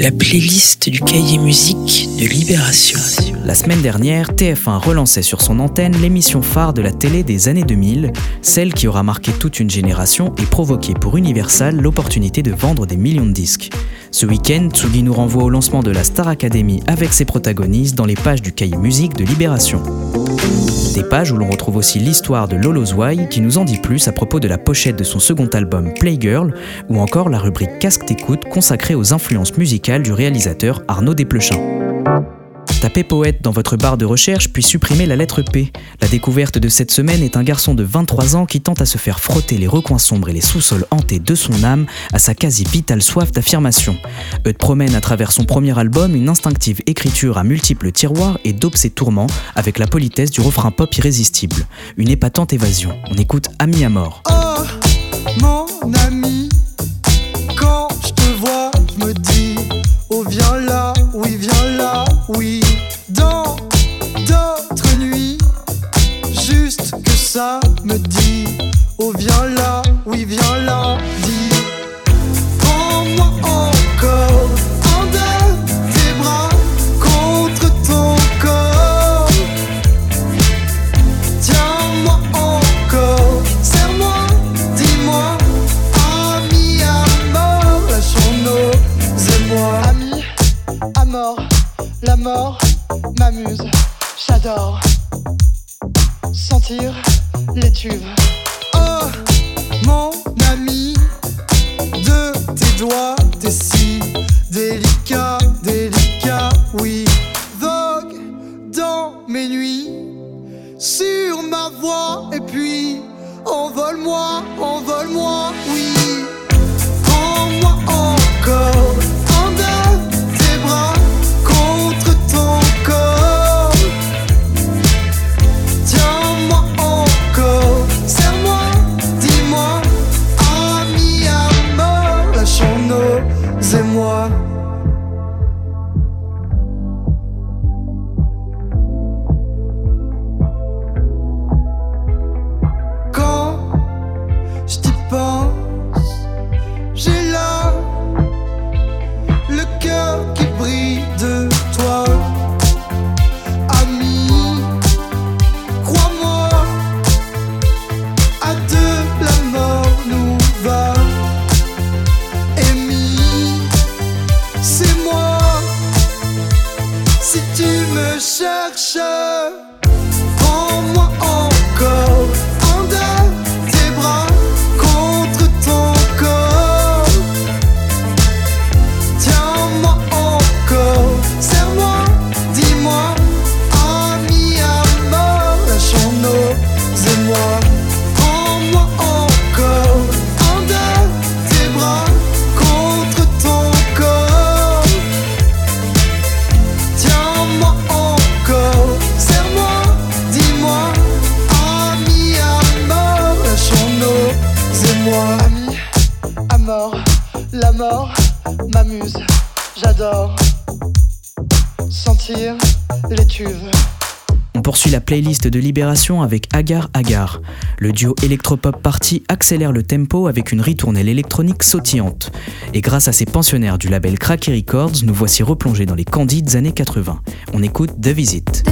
la playlist du cahier musique de Libération. La semaine dernière, TF1 relançait sur son antenne l'émission phare de la télé des années 2000, celle qui aura marqué toute une génération et provoqué pour Universal l'opportunité de vendre des millions de disques. Ce week-end, Tsugi nous renvoie au lancement de la Star Academy avec ses protagonistes dans les pages du cahier musique de Libération. Des pages où l'on retrouve aussi l'histoire de Lolo Zouai qui nous en dit plus à propos de la pochette de son second album Playgirl ou encore la rubrique Casque d'écoute consacrée aux influences musicales du réalisateur Arnaud Desplechin. Tapez poète dans votre barre de recherche puis supprimez la lettre P. La découverte de cette semaine est un garçon de 23 ans qui tente à se faire frotter les recoins sombres et les sous-sols hantés de son âme à sa quasi vitale soif d'affirmation. Eudes promène à travers son premier album une instinctive écriture à multiples tiroirs et dope ses tourments avec la politesse du refrain pop irrésistible. Une épatante évasion. On écoute Ami à mort. Oh, mon ami, me dit, oh viens là, oui viens là, dis. Prends-moi encore en tes bras contre ton corps. Tiens-moi encore, serre-moi, dis-moi, ami à mort, lâchons-nous, et-moi. Ami à mort, la mort m'amuse, j'adore sentir les tubes. Oh, mon ami, de tes doigts, t'es si playlist de Libération avec Agar Agar. Le duo électropop party accélère le tempo avec une ritournelle électronique sautillante. Et grâce à ses pensionnaires du label Cracky Records, nous voici replongés dans les candides années 80. On écoute The Visit.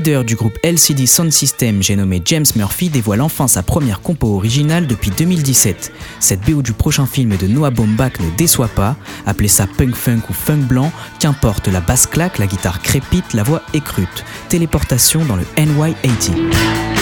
Leader du groupe LCD Sound System, j'ai nommé James Murphy, dévoile enfin sa première compo originale depuis 2017. Cette BO du prochain film de Noah Baumbach ne déçoit pas, appelez ça punk funk ou funk blanc, qu'importe la basse claque, la guitare crépite, la voix écrute. Téléportation dans le NY80.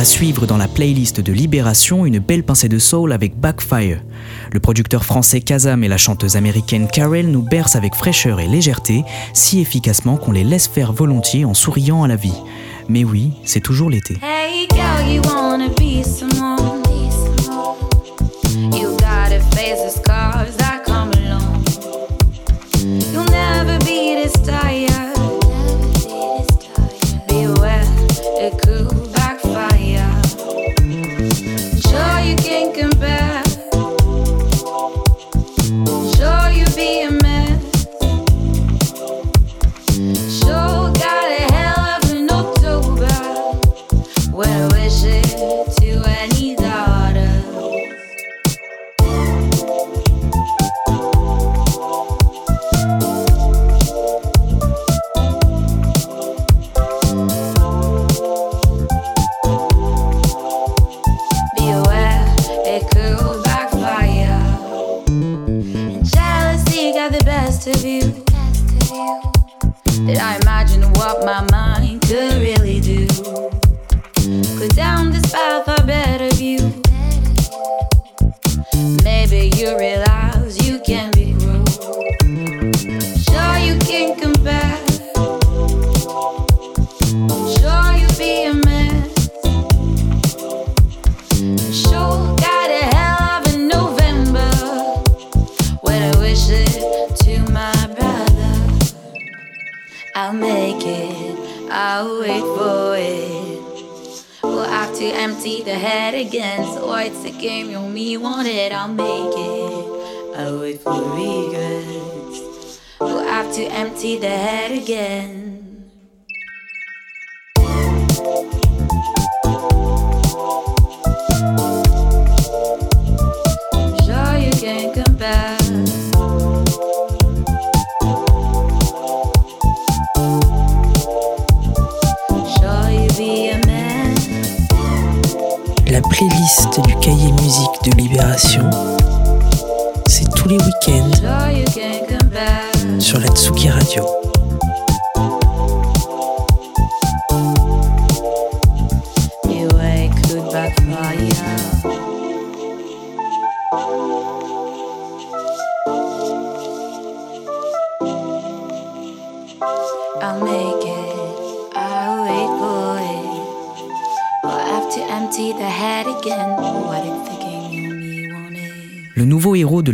À suivre dans la playlist de Libération une belle pincée de soul avec Backfire. Le producteur français Kazam et la chanteuse américaine Carol nous bercent avec fraîcheur et légèreté, si efficacement qu'on les laisse faire volontiers en souriant à la vie. Mais oui, c'est toujours l'été. Game, you me want it, I'll make it. I'll wait for regrets. We'll have to empty the head again. La playlist du cahier musique de Libération, c'est tous les week-ends. Sur la Tsugi Radio.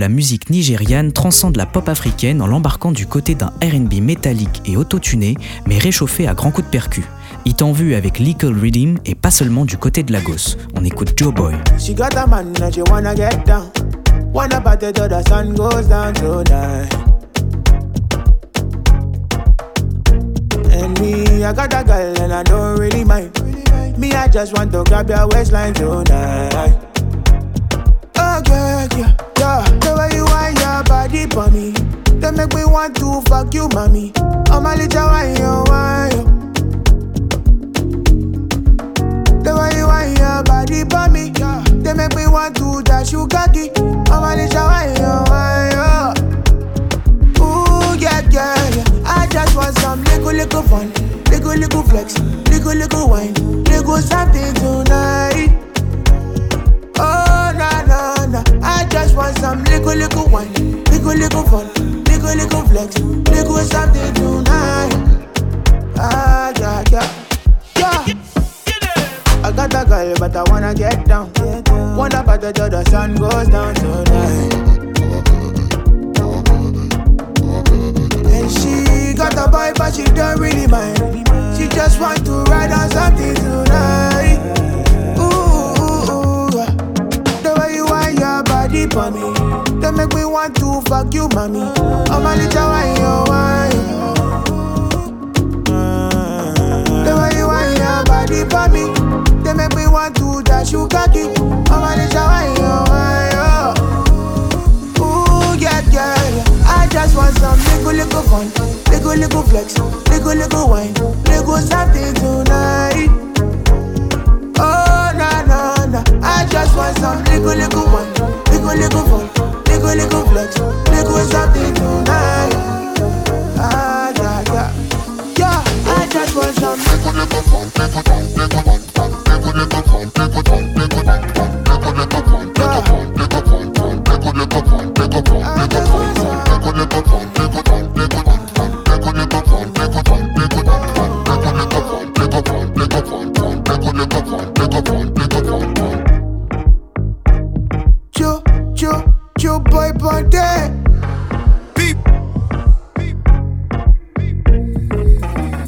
La musique nigériane transcende la pop africaine en l'embarquant du côté d'un RB métallique et autotuné, mais réchauffé à grands coups de percu. Hit en vue avec Little Rhythm et pas seulement du côté de Lagos. On écoute Joe Boy. Yeah. The way you want your body for me, they make me want to fuck you, mommy. Oh my little wine, you wine, you. The way you want your body for me, yeah. They make me want to dash you cocky. I'm a little wine, you wine, you. Ooh, yeah, yeah, yeah. I just want some little, little fun. Little, little flex. Little, little wine. Little something tonight. Little, wine. Little, little fun. Little, little flex. Little something tonight. Ah, yeah, yeah. Yeah. I got a girl, but I wanna get down. Wanna party till the sun goes down tonight. And she got a boy, but she don't really mind. She just want to ride on something tonight. Ooh, ooh, ooh. The way you want your body for me, they make me want to fuck you, mommy. I'm a little wine, you wine. The way you want your body for me, they make me want to dash you cocky. I'm a little wine, you wine, oh. Ooh, yeah, yeah, yeah. I just want some little, little fun, little, little flex, little, little wine, little something tonight.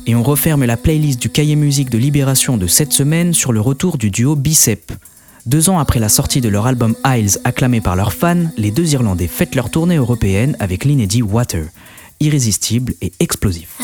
Et on referme la playlist du cahier musique de Libération de cette semaine sur le retour du duo Bicep. Deux ans après la sortie de leur album Isles acclamé par leurs fans, les deux Irlandais fêtent leur tournée européenne avec l'inédit Water, irrésistible et explosif.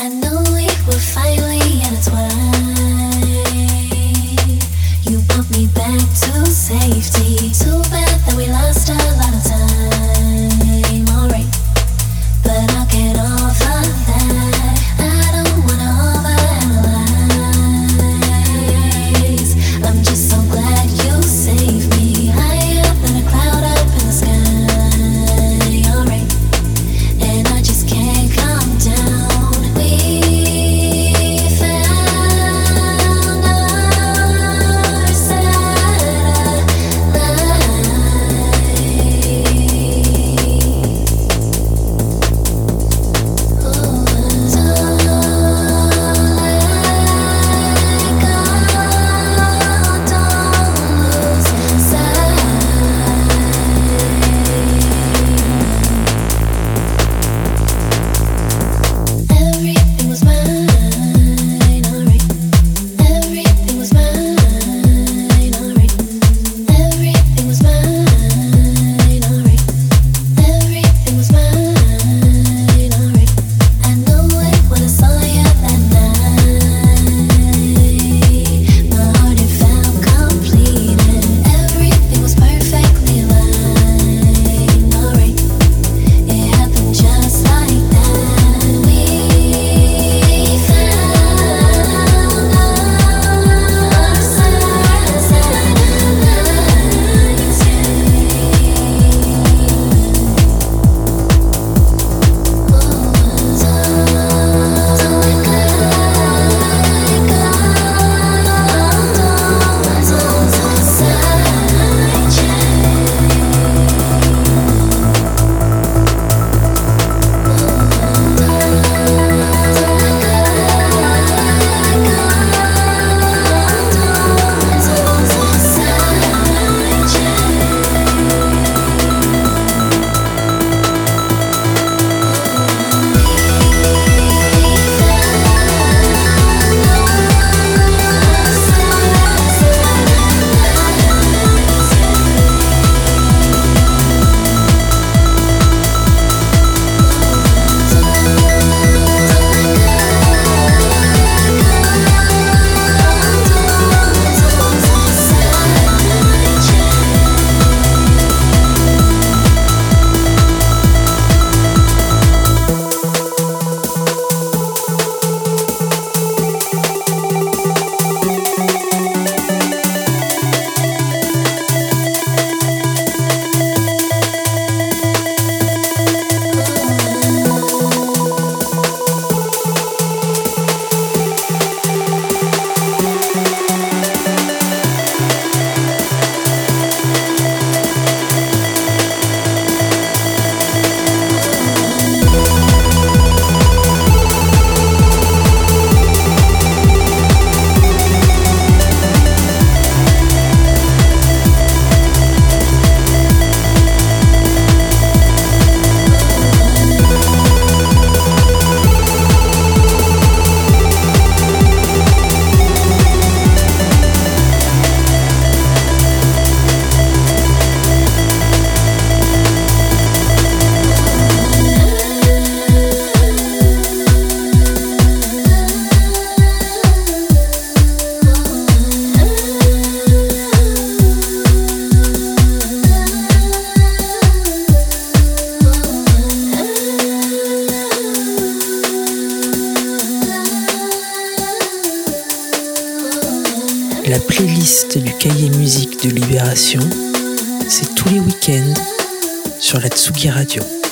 Sur la Tsugi Radio.